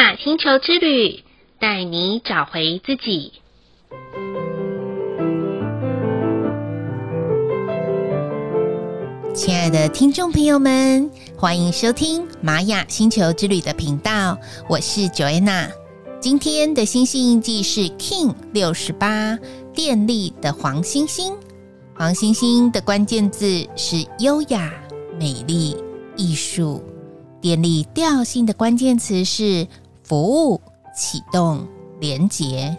雅星球之旅，带你找回自己。亲爱的听众朋友们，欢迎收听玛雅星球之旅的频道，我是 Joanna。今天的星系印记是 King 六十八，电力的黄星星。黄星星的关键字是优雅、美丽、艺术。电力调性的关键词是服务、启动、连接。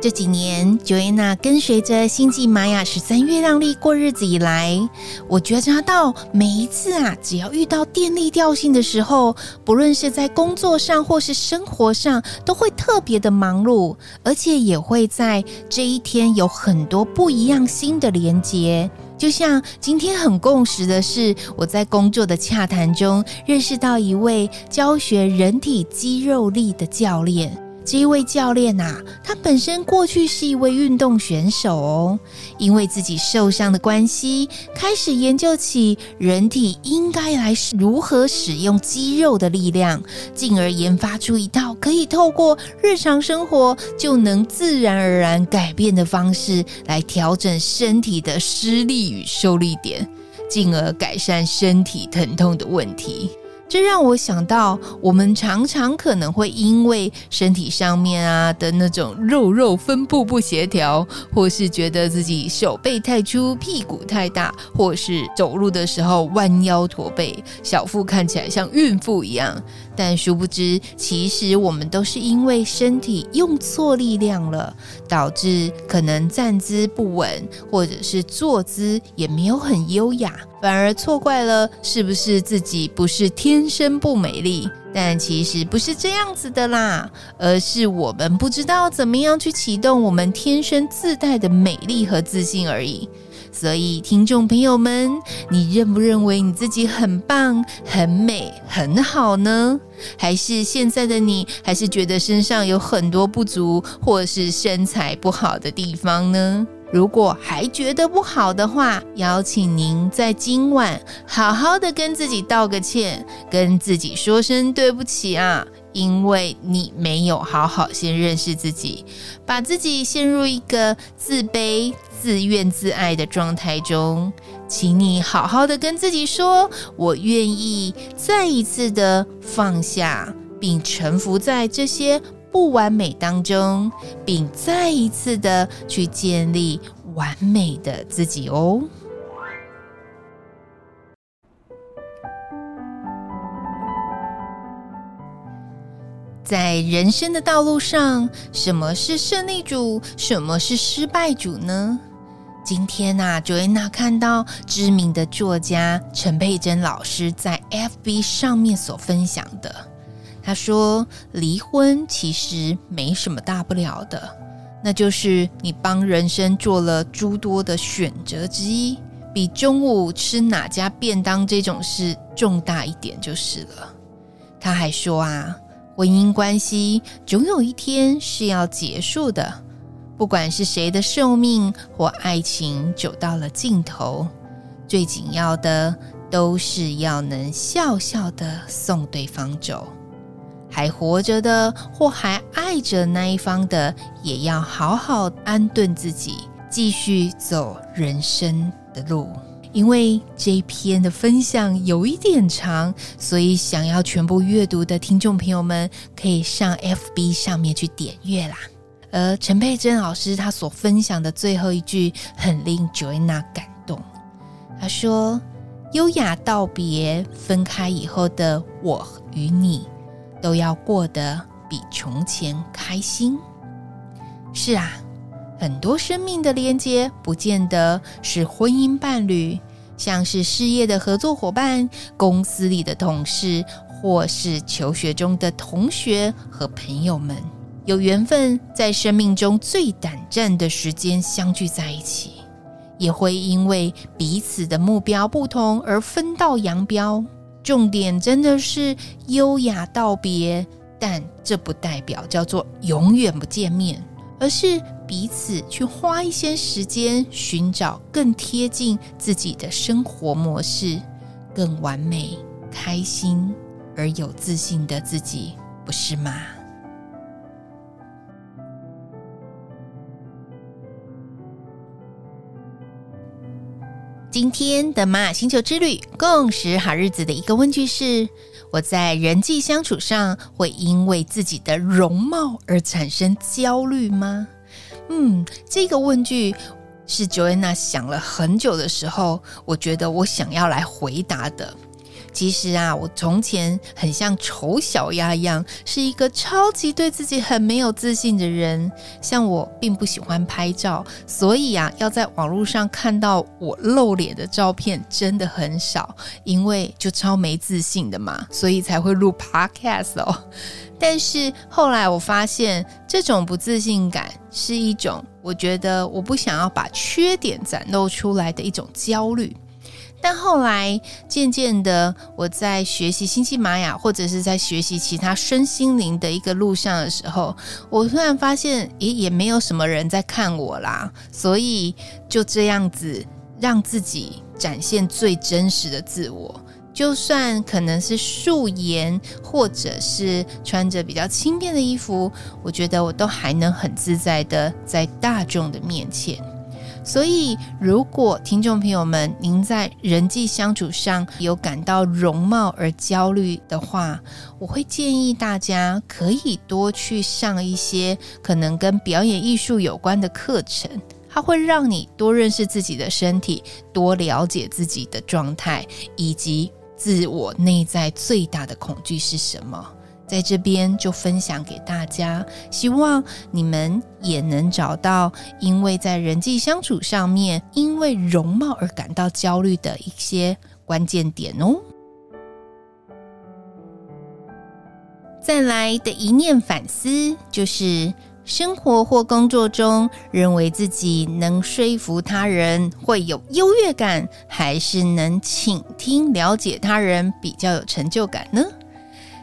这几年，Joanna 跟随着星际玛雅十三月亮历过日子以来，我觉察到每一次啊，只要遇到电力调性的时候，不论是在工作上或是生活上，都会特别的忙碌，而且也会在这一天有很多不一样新的连接。就像今天很共识的是，我在工作的洽谈中认识到一位教学人体肌肉力的教练。这一位教练呐、啊，他本身过去是一位运动选手哦，因为自己受伤的关系，开始研究起人体应该来如何使用肌肉的力量，进而研发出一套可以透过日常生活就能自然而然改变的方式，来调整身体的施力与受力点，进而改善身体疼痛的问题。这让我想到，我们常常可能会因为身体上面啊的那种肉肉分布不协调，或是觉得自己手背太粗、屁股太大，或是走路的时候弯腰驼背，小腹看起来像孕妇一样。但殊不知，其实我们都是因为身体用错力量了，导致可能站姿不稳，或者是坐姿也没有很优雅，反而错怪了是不是自己不是天生不美丽？但其实不是这样子的啦，而是我们不知道怎么样去启动我们天生自带的美丽和自信而已。所以，听众朋友们，你认不认为你自己很棒、很美、很好呢？还是现在的你，还是觉得身上有很多不足，或是身材不好的地方呢？如果还觉得不好的话，邀请您在今晚好好的跟自己道个歉，跟自己说声对不起啊，因为你没有好好先认识自己，把自己陷入一个自卑。自怨自艾的状态中，请你好好的跟自己说：“我愿意再一次的放下，并臣服在这些不完美当中，并再一次的去建立完美的自己哦。”在人生的道路上，什么是胜利组？什么是失败组呢？今天呐，Joanna 看到知名的作家陈佩珍老师在 FB 上面所分享的，他说：“离婚其实没什么大不了的，那就是你帮人生做了诸多的选择之一，比中午吃哪家便当这种事重大一点就是了。”他还说啊，婚姻关系总有一天是要结束的。不管是谁的寿命或爱情走到了尽头，最紧要的都是要能笑笑的送对方走。还活着的或还爱着那一方的，也要好好安顿自己，继续走人生的路。因为这一篇的分享有一点长，所以想要全部阅读的听众朋友们，可以上 FB 上面去点阅啦。而陈佩珍老师他所分享的最后一句很令 Joanna 感动。他说：“优雅道别，分开以后的我与你，都要过得比从前开心。”是啊，很多生命的连接不见得是婚姻伴侣，像是事业的合作伙伴、公司里的同事，或是求学中的同学和朋友们。有缘分在生命中最短暂的时间相聚在一起，也会因为彼此的目标不同而分道扬镳。重点真的是优雅道别，但这不代表叫做永远不见面，而是彼此去花一些时间寻找更贴近自己的生活模式，更完美、开心、而有自信的自己，不是吗？今天的玛雅星球之旅共识好日子的一个问句是：我在人际相处上会因为自己的容貌而产生焦虑吗？嗯，这个问句是 Joanna 想了很久的时候，我觉得我想要来回答的。其实啊，我从前很像丑小鸭一样，是一个超级对自己很没有自信的人。像我并不喜欢拍照，所以啊，要在网络上看到我露脸的照片真的很少，因为就超没自信的嘛，所以才会录 Podcast 哦。但是后来我发现，这种不自信感是一种我觉得我不想要把缺点展露出来的一种焦虑。但后来，渐渐的，我在学习星际玛雅，或者是在学习其他身心灵的一个路上的时候，我突然发现，诶，也没有什么人在看我啦，所以就这样子让自己展现最真实的自我，就算可能是素颜，或者是穿着比较轻便的衣服，我觉得我都还能很自在的在大众的面前。所以，如果听众朋友们您在人际相处上有感到容貌而焦虑的话，我会建议大家可以多去上一些可能跟表演艺术有关的课程，它会让你多认识自己的身体，多了解自己的状态，以及自我内在最大的恐惧是什么。在这边就分享给大家，希望你们也能找到，因为在人际相处上面，因为容貌而感到焦虑的一些关键点哦。再来的一念反思，就是生活或工作中，认为自己能说服他人会有优越感，还是能倾听了解他人比较有成就感呢？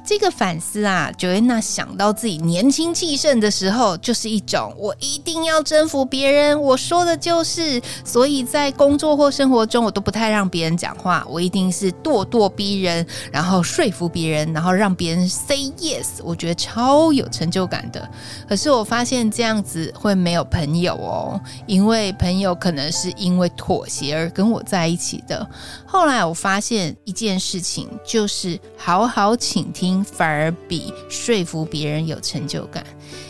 这个反思啊，Joanna 想到自己年轻气盛的时候，就是一种我一定要征服别人，我说的就是，所以在工作或生活中，我都不太让别人讲话，我一定是咄咄逼人，然后说服别人，然后让别人 say yes，我觉得超有成就感的。可是我发现这样子会没有朋友哦，因为朋友可能是因为妥协而跟我在一起的。后来我发现一件事情，就是好好倾听。反而比说服别人有成就感，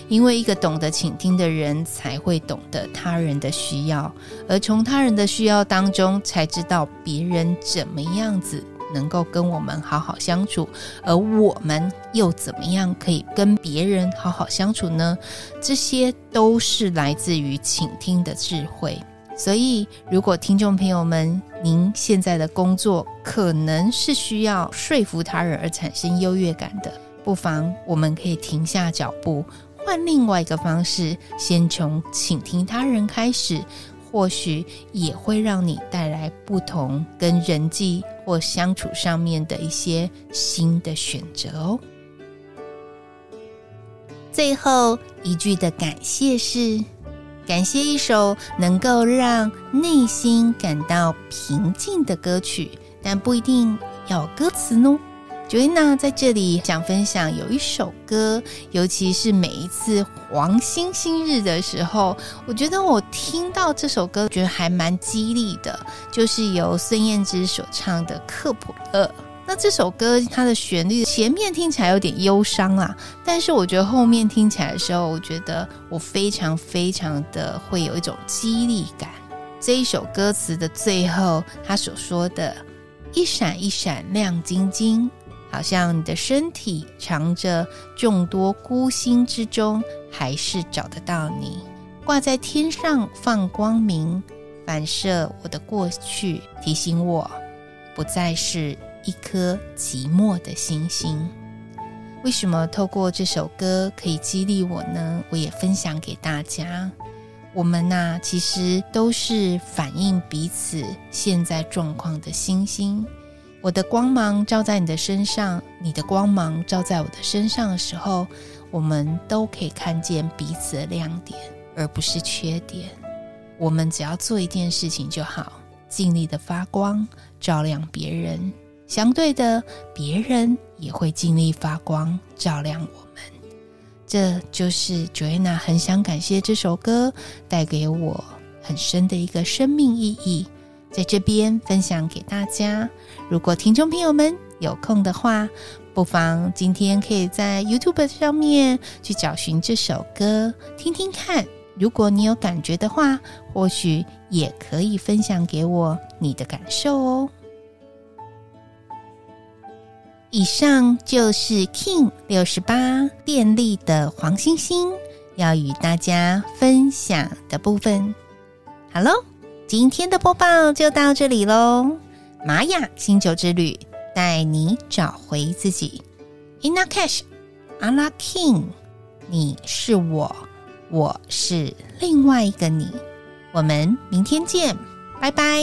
因为一个懂得倾听的人才会懂得他人的需要，而从他人的需要当中才知道别人怎么样子能够跟我们好好相处，而我们又怎么样可以跟别人好好相处呢？这些都是来自于倾听的智慧。所以，如果听众朋友们，您现在的工作可能是需要说服他人而产生优越感的，不妨我们可以停下脚步，换另外一个方式，先从倾听他人开始，或许也会让你带来不同跟人际或相处上面的一些新的选择哦。最后一句的感谢是。感谢一首能够让内心感到平静的歌曲，但不一定要歌词呢。Joanna 在这里想分享，有一首歌，尤其是每一次黄星星日的时候，我觉得我听到这首歌，觉得还蛮激励的，就是由孙燕姿所唱的《克卜勒》。那这首歌它的旋律前面听起来有点忧伤啊，但是我觉得后面听起来的时候，我觉得我非常非常的会有一种激励感。这一首歌词的最后，他所说的“一闪一闪亮晶晶”，好像你的身体藏着众多孤星之中，还是找得到你，挂在天上放光明，反射我的过去，提醒我不再是。一颗寂寞的星星，为什么透过这首歌可以激励我呢？我也分享给大家。我们呐、其实都是反映彼此现在状况的星星。我的光芒照在你的身上，你的光芒照在我的身上的时候，我们都可以看见彼此的亮点，而不是缺点。我们只要做一件事情就好，尽力的发光，照亮别人。相对的，别人也会尽力发光，照亮我们。这就是 Joanna 很想感谢这首歌带给我很深的一个生命意义，在这边分享给大家。如果听众朋友们有空的话，不妨今天可以在 YouTube 上面去找寻这首歌，听听看。如果你有感觉的话，或许也可以分享给我你的感受哦。以上就是 King 六十八电力的黄星星要与大家分享的部分。好喽，今天的播报就到这里喽。玛雅星球之旅带你找回自己。Inna Cash，阿拉 King，你是我。我是另外一个你，我们明天见，拜拜。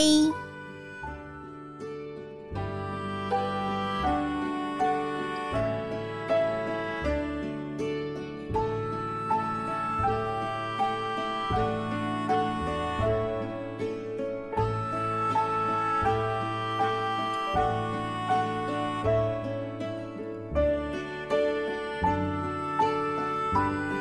Bye.